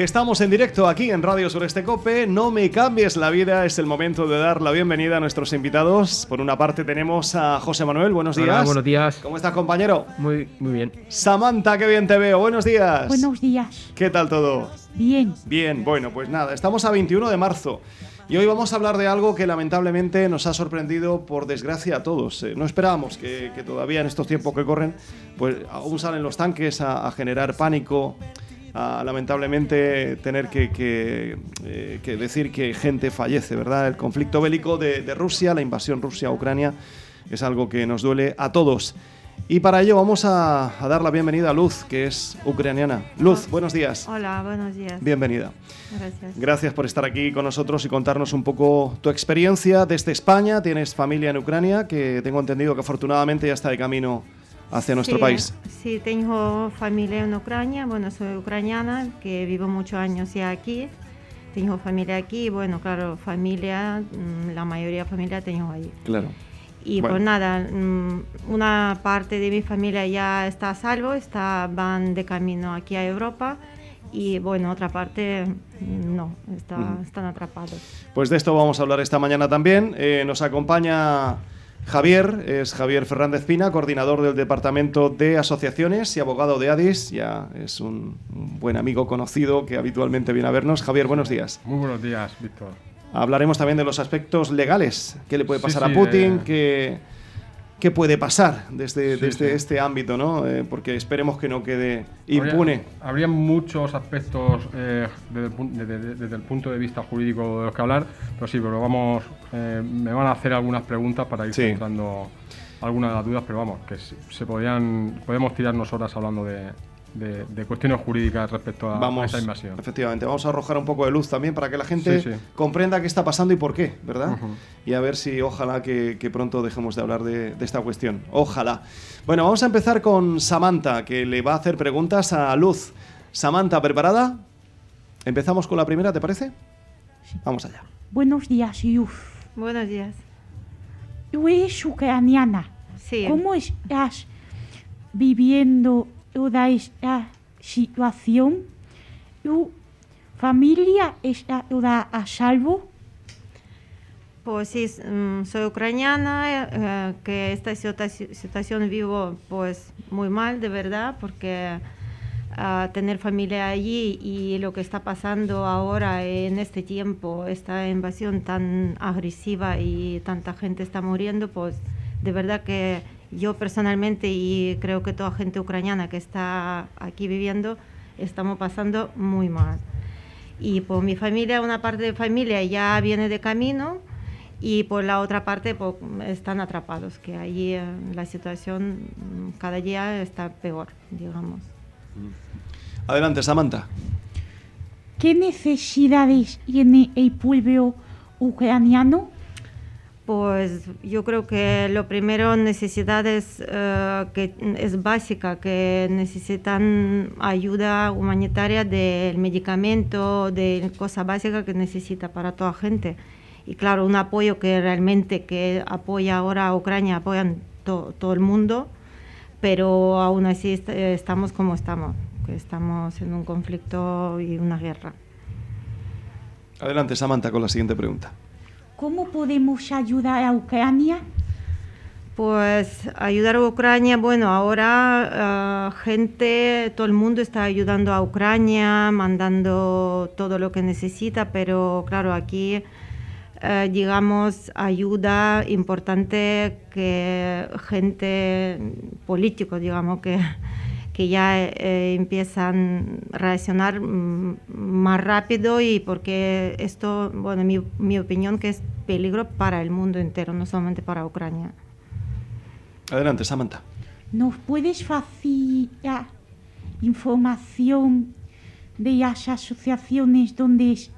Estamos en directo aquí en Radio Sureste Cope. No me cambies la vida. Es el momento de dar la bienvenida a nuestros invitados. Por una parte tenemos a José Manuel. Buenos días. Hola, buenos días. ¿Cómo estás, compañero? Muy, muy bien. Samantha, qué bien te veo. Buenos días. Buenos días. ¿Qué tal todo? Bien. Bien, bueno, pues nada, estamos a 21 de marzo. Y hoy vamos a hablar de algo que lamentablemente nos ha sorprendido, por desgracia, a todos. Eh, no esperábamos que, que todavía en estos tiempos que corren, pues aún salen los tanques a, a generar pánico, a lamentablemente tener que, que, eh, que decir que gente fallece, ¿verdad? El conflicto bélico de, de Rusia, la invasión Rusia a Ucrania, es algo que nos duele a todos. Y para ello vamos a, a dar la bienvenida a Luz, que es ucraniana. Luz, buenos días. Hola, buenos días. Bienvenida. Gracias. Gracias por estar aquí con nosotros y contarnos un poco tu experiencia desde España. Tienes familia en Ucrania, que tengo entendido que afortunadamente ya está de camino hacia nuestro Sí, país. Sí, tengo familia en Ucrania. Bueno, soy ucraniana, que vivo muchos años ya aquí. Tengo familia aquí. Bueno, claro, familia, mm, la mayoría de familia tengo ahí. Claro. Y Bueno. pues nada, mm, una parte de mi familia ya está a salvo, está, van de camino aquí a Europa. Y bueno, otra parte mm, no, está- están atrapados. Pues de esto vamos a hablar esta mañana también. Eh, nos acompaña Javier, es Javier Fernández Pina, coordinador del Departamento de Asociaciones y abogado de ADIS. Ya es un, buen amigo conocido que habitualmente viene a vernos. Javier, buenos días. Muy buenos días, Víctor. Hablaremos también de los aspectos legales. ¿Qué le puede pasar sí, a Putin? de- ¿Qué, qué puede pasar desde, Sí, desde sí. este ámbito? ¿no? Eh, porque esperemos que no quede impune. Habría, habría muchos aspectos eh, desde, el, desde el punto de vista jurídico de los que hablar, pero sí, pero vamos, eh, me van a hacer algunas preguntas para ir Sí. centrando algunas de las dudas, pero vamos, que se, podrían, podemos tirarnos horas hablando de, de- de cuestiones jurídicas respecto a, a Vamos, esta invasión. efectivamente, vamos a arrojar un poco de luz también para que la gente Sí, sí. comprenda qué está pasando y por qué, ¿verdad? Y a ver si ojalá que, que pronto dejemos de hablar de, de esta cuestión. Ojalá. Bueno, vamos a empezar con Samantha, que le va a hacer preguntas a Luz. Samantha, ¿preparada? Empezamos con la primera, ¿te parece? Vamos allá. Buenos días, Yuf. Buenos días. Eres ucraniana. Sí. ¿Cómo estás viviendo toda esta situación? ¿Tu familia está toda a salvo? Pues sí, mm, soy ucraniana, eh, que esta situa- situación vivo pues muy mal, de verdad, porque ah, tener familia allí y lo que está pasando ahora en este tiempo, esta invasión tan agresiva y tanta gente está muriendo, pues de verdad que yo personalmente y creo que toda gente ucraniana que está aquí viviendo, estamos pasando muy mal. Y por mi familia, una parte de familia ya viene de camino y por la otra parte pues, están atrapados, que allí eh, la situación cada día está peor, digamos. Adelante, Samantha. ¿Qué necesidades tiene el pueblo ucraniano? Pues yo creo que lo primero necesidades eh, que es básica, que necesitan ayuda humanitaria del medicamento, de cosas básicas que necesita para toda gente. Y claro, un apoyo que realmente que apoya ahora a Ucrania, apoyan to- todo el mundo, pero aún así est- eh, estamos como estamos, que estamos en un conflicto y una guerra. Adelante, Samantha, con la siguiente pregunta. ¿Cómo podemos ayudar a Ucrania? Pues ayudar a Ucrania, bueno, ahora ah, gente, todo el mundo está ayudando a Ucrania, mandando todo lo que necesita, pero claro, aquí, eh, digamos, ayuda importante que gente, políticos, digamos, que, que ya eh, empiezan a reaccionar mm, más rápido y porque esto, bueno, mi, mi opinión que es peligro para el mundo entero, no solamente para Ucrania. Adelante, Samantha. ¿nos puedes facilitar información de las asociaciones donde es-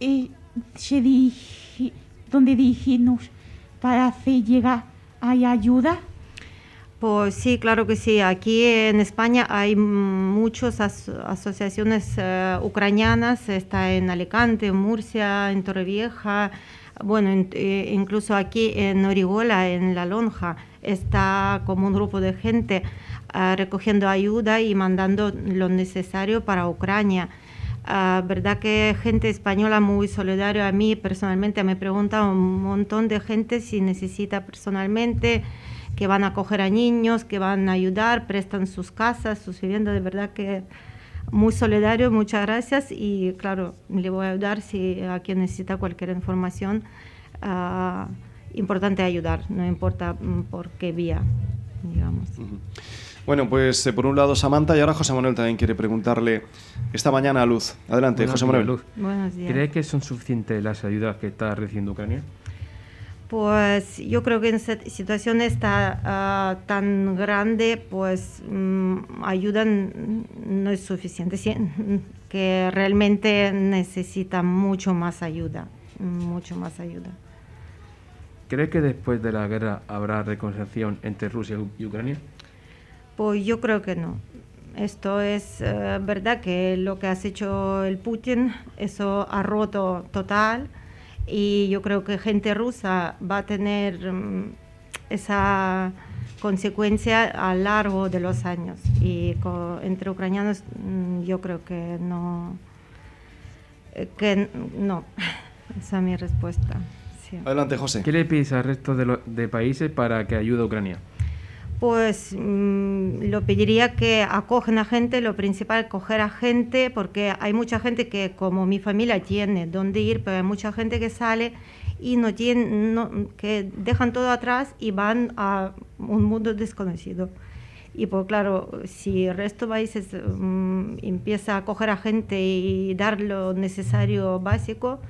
eh, se dirige, donde dirigirnos para hacer llegar hay ayuda? Pues sí, claro que sí. Aquí en España hay muchas as- asociaciones eh, ucranianas. Está en Alicante, en Murcia, en Torrevieja. Bueno, en- eh, incluso aquí en Orihuela, en La Lonja, está como un grupo de gente ah, recogiendo ayuda y mandando lo necesario para Ucrania. Ah, verdad que gente española muy solidaria a mí personalmente me pregunta un montón de gente si necesita personalmente que van a acoger a niños, que van a ayudar, prestan sus casas, sus viviendas, de verdad que muy solidario, muchas gracias y claro, le voy a ayudar si a quien necesita cualquier información. ah, importante ayudar, no importa mm, por qué vía, digamos. Bueno, pues eh, por un lado Samantha y ahora José Manuel también quiere preguntarle esta mañana a Luz. Adelante, Buenos José días, Manuel. Luz. Buenos días. ¿Cree que son suficientes las ayudas que está recibiendo Ucrania? Pues yo creo que en esta situación esta ah, tan grande, pues mm, ayuda n- no es suficiente, sí, que realmente necesita mucho más ayuda, mucho más ayuda. ¿Cree que después de la guerra habrá reconciliación entre Rusia y Ucrania? Pues yo creo que no. Esto es eh, verdad que lo que has hecho el Putin, eso ha roto total y yo creo que gente rusa va a tener mm, esa consecuencia a lo largo de los años y entre ucranianos mm, yo creo que no, eh, que no, esa es mi respuesta. sí. Adelante, José. ¿Qué le pides al resto de, lo- de países para que ayude a Ucrania? Pues mm, lo pediría que acogen a gente, lo principal, coger a gente, porque hay mucha gente que, como mi familia, tiene dónde ir, pero hay mucha gente que sale y no tiene, no- que dejan todo atrás y van a un mundo desconocido. Y pues claro, si el resto de países mm, empieza a coger a gente y dar lo necesario básico,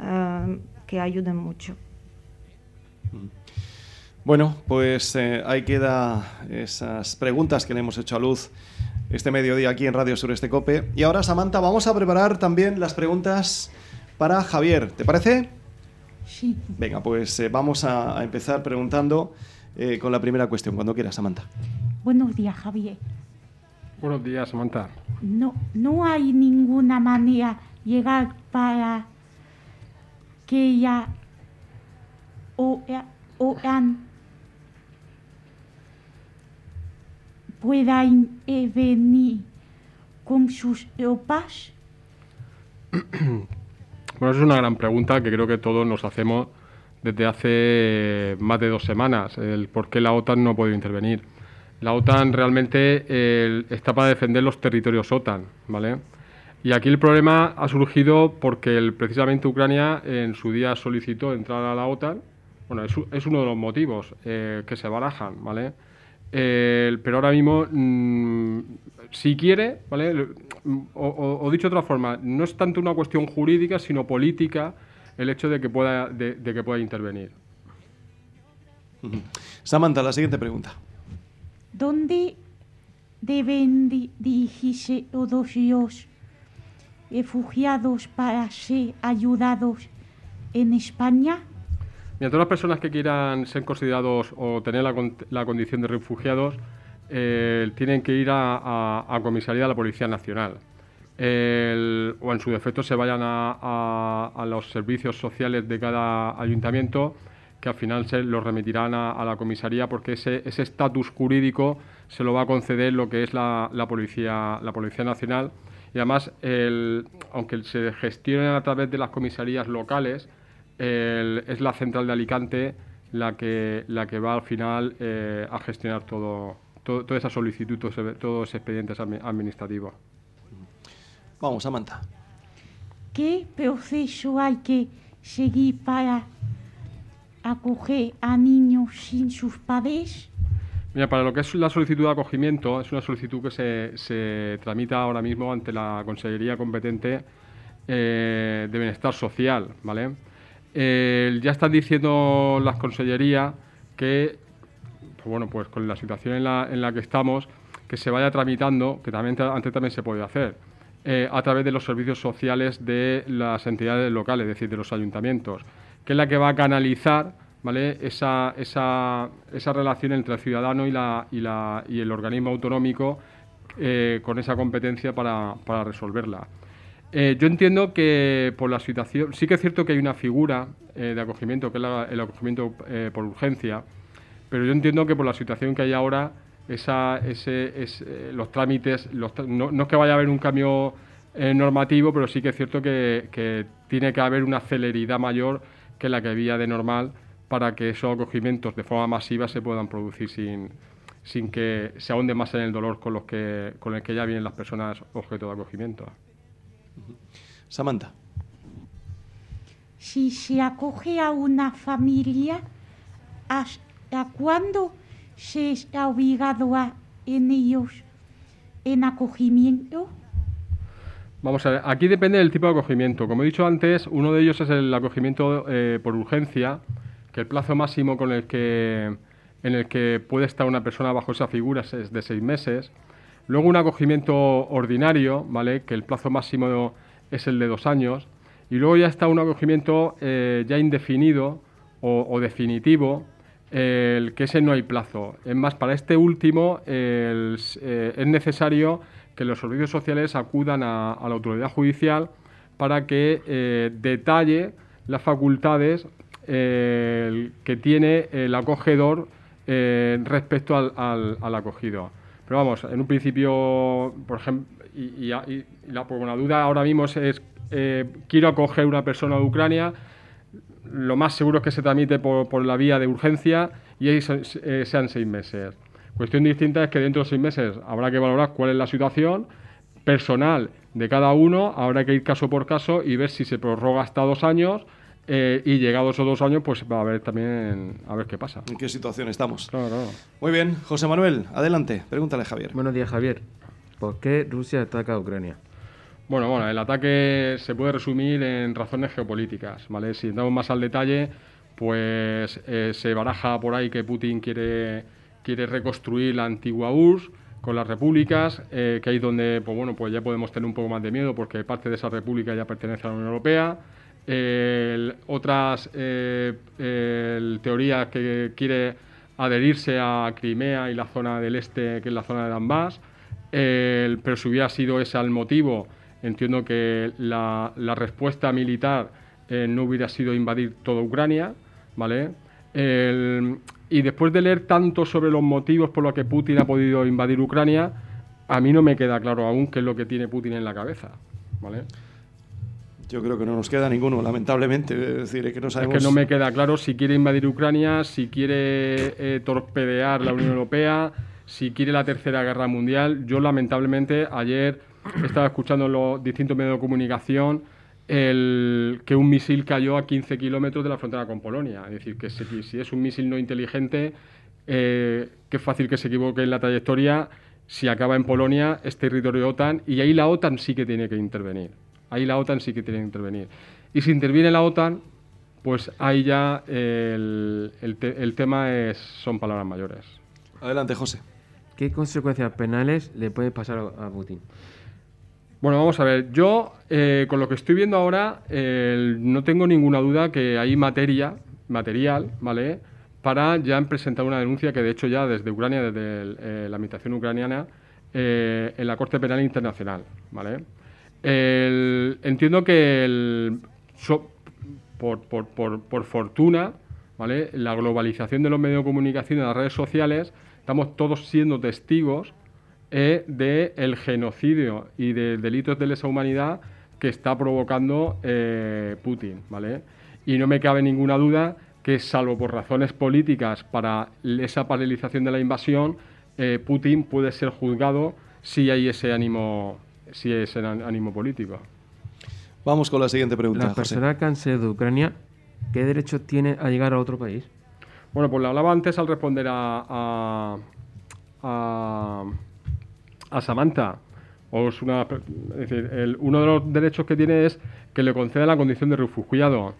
ah, que ayuden mucho. Bueno, pues eh, ahí queda esas preguntas que le hemos hecho a Luz este mediodía aquí en Radio Sureste Cope. Y ahora, Samantha, vamos a preparar también las preguntas para Javier. ¿Te parece? Sí. Venga, pues eh, vamos a, a empezar preguntando eh, con la primera cuestión, cuando quieras, Samantha. Buenos días, Javier. Buenos días, Samantha. No, no hay ninguna manera llegar para que ella o, o an- pueda eh, venir con sus tropas. Bueno, es una gran pregunta que creo que todos nos hacemos desde hace más de dos semanas, el por qué la OTAN no ha podido intervenir. La OTAN realmente eh, está para defender los territorios OTAN, ¿vale? Y aquí el problema ha surgido porque el- precisamente Ucrania en su día solicitó entrar a la OTAN. Bueno, es, es uno de los motivos eh, que se barajan, ¿vale? Eh, pero ahora mismo, mm, si quiere, ¿vale? Le- O, o- o dicho de otra forma, no es tanto una cuestión jurídica, sino política el hecho de que pueda, de, de que pueda intervenir. Samantha, la siguiente pregunta. ¿Dónde deben di- dirigirse todos los refugiados para ser ayudados en España? Mira, todas las personas que quieran ser considerados o tener la, con- la condición de refugiados eh, tienen que ir a, comisaría de la Policía Nacional. O en su defecto se vayan a, los servicios sociales de cada ayuntamiento que al final se los remitirán a, la comisaría porque ese estatus jurídico se lo va a conceder lo que es la, policía la policía nacional y además aunque se gestionen a través de las comisarías locales el- es la central de Alicante la que la que va al final eh, a gestionar todo, todo toda esa solicitud todo ese, todo ese expediente admi- administrativo Vamos, Samantha. ¿Qué proceso hay que seguir para acoger a niños sin sus padres? Mira, para lo que es la solicitud de acogimiento, es una solicitud que se, se tramita ahora mismo ante la Consellería competente eh, de Bienestar Social, ¿vale? Eh, ya están diciendo las consellerías que bueno, pues con la situación en la, en la que estamos, que se vaya tramitando, que también antes también se puede hacer, eh, a través de los servicios sociales de las entidades locales, es decir, de los ayuntamientos, que es la que va a canalizar ¿vale? esa, esa, esa relación entre el ciudadano y, la, y, la, y el organismo autonómico eh, con esa competencia para, para resolverla. Eh, yo entiendo que por la situación, sí que es cierto que hay una figura eh, de acogimiento, que es el acogimiento eh, por urgencia, pero yo entiendo que por la situación que hay ahora, esa, ese, es, eh, los trámites, los no, no es que vaya a haber un cambio normativo, pero sí que es cierto que, tiene que haber una celeridad mayor que la que había de normal para que esos acogimientos de forma masiva se puedan producir sin, sin que se ahonde más en el dolor con, los que, con el que ya vienen las personas objeto de acogimiento. Samantha. Si se acoge a una familia, ¿hasta cuándo se está obligado a en ellos en acogimiento? Vamos a ver, aquí depende del tipo de acogimiento. Como he dicho antes, uno de ellos es el acogimiento eh, por urgencia, que el plazo máximo con el que, en el que puede estar una persona bajo esa figura es- es de seis meses. Luego un acogimiento ordinario, ¿vale? que el plazo máximo es el de dos años. Y luego ya está un acogimiento eh, ya indefinido o, definitivo, el que ese no hay plazo. Es más, para este último eh, es necesario que los servicios sociales acudan a, la autoridad judicial para que eh, detalle las facultades eh, que tiene el acogedor eh, respecto al- al acogido. Pero vamos, en un principio, por ejemplo, y, y la, duda ahora mismo es, eh, quiero acoger una persona de Ucrania, lo más seguro es que se tramite por, por la vía de urgencia y ahí eh, sean seis meses. Cuestión distinta es que dentro de seis meses habrá que valorar cuál es la situación personal de cada uno, habrá que ir caso por caso y ver si se prorroga hasta dos años eh, y llegados esos dos años pues va a ver también a ver qué pasa. ¿En qué situación estamos? Claro, claro. Muy bien, José Manuel, adelante, pregúntale Javier. Buenos días, Javier. ¿Por qué Rusia ataca a Ucrania? Bueno, bueno, el ataque se puede resumir en razones geopolíticas, ¿vale? Si entramos más al detalle, pues eh, se baraja por ahí que Putin quiere, quiere reconstruir la antigua URSS con las repúblicas, eh, que ahí es donde, pues bueno, pues ya podemos tener un poco más de miedo porque parte de esa república ya pertenece a la Unión Europea. Otras eh, teorías que quiere adherirse a Crimea y la zona del este, que es la zona de Donbass. Pero si hubiera sido ese el motivo, entiendo que la, respuesta militar eh, no hubiera sido invadir toda Ucrania, ¿vale? Y después de leer tanto sobre los motivos por los que Putin ha podido invadir Ucrania, a mí no me queda claro aún qué es lo que tiene Putin en la cabeza, ¿vale? Yo creo que no nos queda ninguno, lamentablemente. Es decir, es que no Es sabemos. que no me queda claro si quiere invadir Ucrania, si quiere eh, torpedear la Unión Europea, si quiere la Tercera Guerra Mundial. Yo, lamentablemente, ayer estaba escuchando en los distintos medios de comunicación el, que un misil cayó a 15 kilómetros de la frontera con Polonia. Es decir, que si, si es un misil no inteligente, eh, qué fácil que se equivoque en la trayectoria. Si acaba en Polonia, es territorio de OTAN y ahí la OTAN sí que tiene que intervenir. Ahí la OTAN sí que tiene que intervenir. Y si interviene la OTAN, pues ahí ya el, el te- el tema es, son palabras mayores. Adelante, José. ¿Qué consecuencias penales le puede pasar a Putin? Bueno, vamos a ver. Yo, eh, con lo que estoy viendo ahora, eh, no tengo ninguna duda que hay materia, material, ¿vale? Para ya presentar una denuncia que, de hecho, ya desde Ucrania, desde el- eh, la administración ucraniana, eh, en la Corte Penal Internacional, ¿vale? Entiendo que por, fortuna, ¿vale? La globalización de los medios de comunicación y las redes sociales, estamos todos siendo testigos eh, del genocidio y de delitos de lesa humanidad que está provocando eh, Putin, ¿vale? Y no me cabe ninguna duda que, salvo por razones políticas para esa paralización de la invasión, eh, Putin puede ser juzgado si hay ese ánimo, si ese án- ánimo político. Vamos con la siguiente pregunta, La José. persona que de Ucrania, ¿qué derecho tiene a llegar a otro país? Bueno, pues le hablaba antes al responder a, a, a, a Samantha. O es una, es decir, el- uno de los derechos que tiene es que le conceda la condición de refugiado.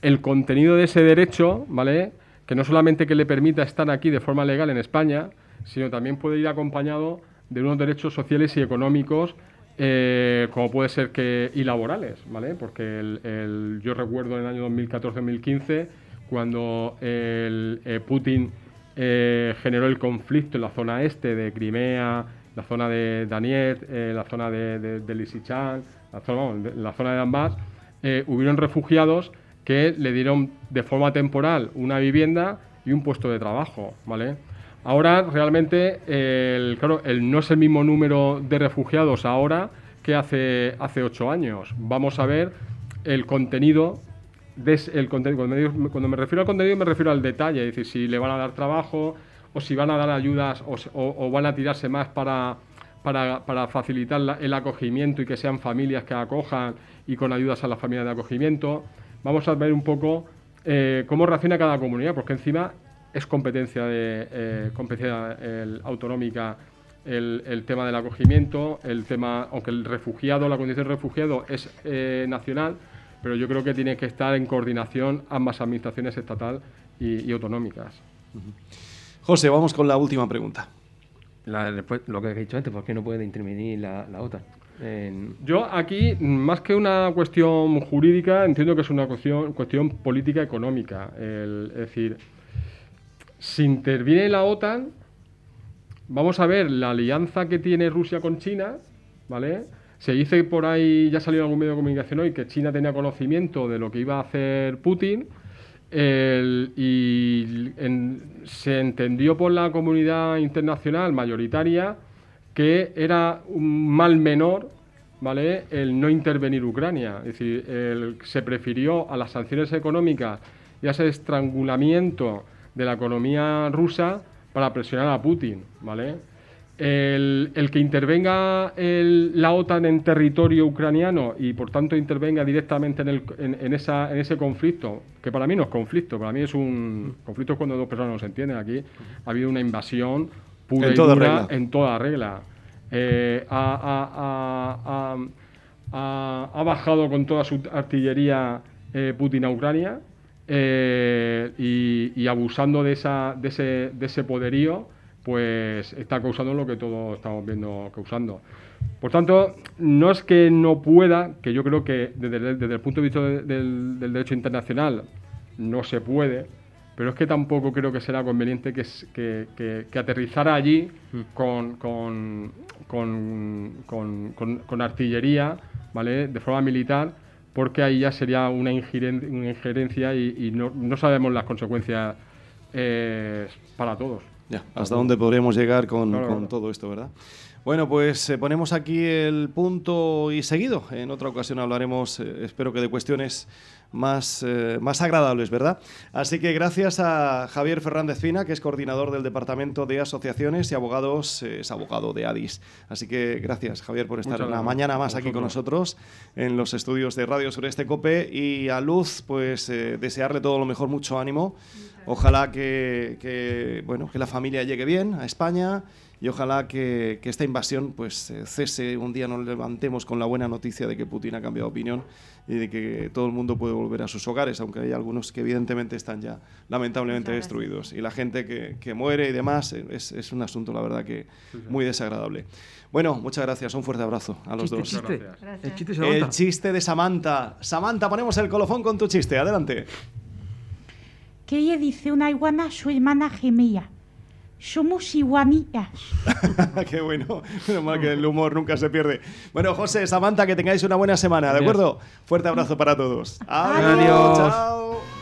El contenido de ese derecho, ¿vale? que no solamente que le permita estar aquí de forma legal en España, sino también puede ir acompañado de unos derechos sociales y económicos eh, como puede ser que y laborales, ¿vale? Porque el, yo recuerdo en el año 2014-2015 cuando el, eh, Putin eh, generó el conflicto en la zona este de Crimea, la zona de Donetsk, la zona de, de, de la zona, la zona de Donbass, hubieron refugiados que le dieron de forma temporal una vivienda y un puesto de trabajo, ¿vale? Ahora realmente el, claro, no es el mismo número de refugiados ahora que hace, hace ocho años. Vamos a ver el contenido. el cuando, me, refiero al contenido me refiero al detalle, es decir, si le van a dar trabajo o si van a dar ayudas o, van a tirarse más para, para, facilitar el acogimiento y que sean familias que acojan y con ayudas a las familias de acogimiento. Vamos a ver un poco eh, cómo reacciona cada comunidad, porque encima es competencia, de, eh, competencia autonómica el, tema del acogimiento, el tema, aunque el refugiado, la condición de refugiado es eh, nacional, pero yo creo que tiene que estar en coordinación ambas administraciones estatal y, autonómicas. José, vamos con la última pregunta. lo que he dicho antes, ¿por qué no puede intervenir la, OTAN? Yo aquí, más que una cuestión jurídica, entiendo que es una cuestión, cuestión política económica. es decir, si interviene la OTAN, vamos a ver la alianza que tiene Rusia con China, ¿vale? Se dice por ahí, ya salió en algún medio de comunicación hoy, que China tenía conocimiento de lo que iba a hacer Putin y se entendió por la comunidad internacional mayoritaria que era un mal menor ¿vale? el no intervenir Ucrania. Es decir, se prefirió a las sanciones económicas y a ese estrangulamiento de la economía rusa para presionar a Putin, ¿vale? El, que intervenga la OTAN en territorio ucraniano y por tanto intervenga directamente en, ese conflicto, que para mí no es conflicto, para mí es un conflicto cuando dos personas no se entienden. Aquí ha habido una invasión pura en y toda dura regla. en toda regla. Eh, ha, bajado con toda su artillería eh, Putin a Ucrania eh, y, abusando de, esa, de, ese, de ese poderío, pues está causando lo que todos estamos viendo causando. Por tanto, no es que no pueda, que yo creo que desde, el punto de vista del, derecho internacional no se puede, pero es que tampoco creo que será conveniente que, que, que, aterrizara allí mm. con, con, con, con, artillería, ¿vale? De forma militar, porque ahí ya sería una injerencia, y, no, sabemos las consecuencias eh, para todos. Ya, hasta dónde podremos llegar con, todo esto, ¿verdad? Bueno, pues eh, ponemos aquí el punto y seguido. En otra ocasión hablaremos, eh, espero que de cuestiones más, eh, más agradables, ¿verdad? Así que gracias a Javier Fernández Fina, que es coordinador del Departamento de Asociaciones y Abogados, eh, es abogado de ADIS. Así que gracias, Javier, por estar una mañana más aquí con nosotros en los estudios de Radio Sureste Cope. Y a Luz, pues eh, desearle todo lo mejor, mucho ánimo. Ojalá que, que, bueno, que la familia llegue bien a España y ojalá que, esta invasión pues eh, cese, un día nos levantemos con la buena noticia de que Putin ha cambiado de opinión y de que todo el mundo puede volver a sus hogares, aunque hay algunos que evidentemente están ya lamentablemente destruidos. Y la gente que, muere y demás eh, es, un asunto, la verdad, que muy desagradable. Bueno, muchas gracias, un fuerte abrazo a los dos. El, chiste, el chiste de Samantha. Samantha, ponemos el colofón con tu chiste, adelante. ¿Qué dice una iguana su hermana gemella? somos iguanitas. Qué bueno. Menos mal que el humor nunca se pierde. Bueno, José, Samantha, que tengáis una buena semana, ¿de acuerdo? Fuerte abrazo para todos. Adiós. Chao.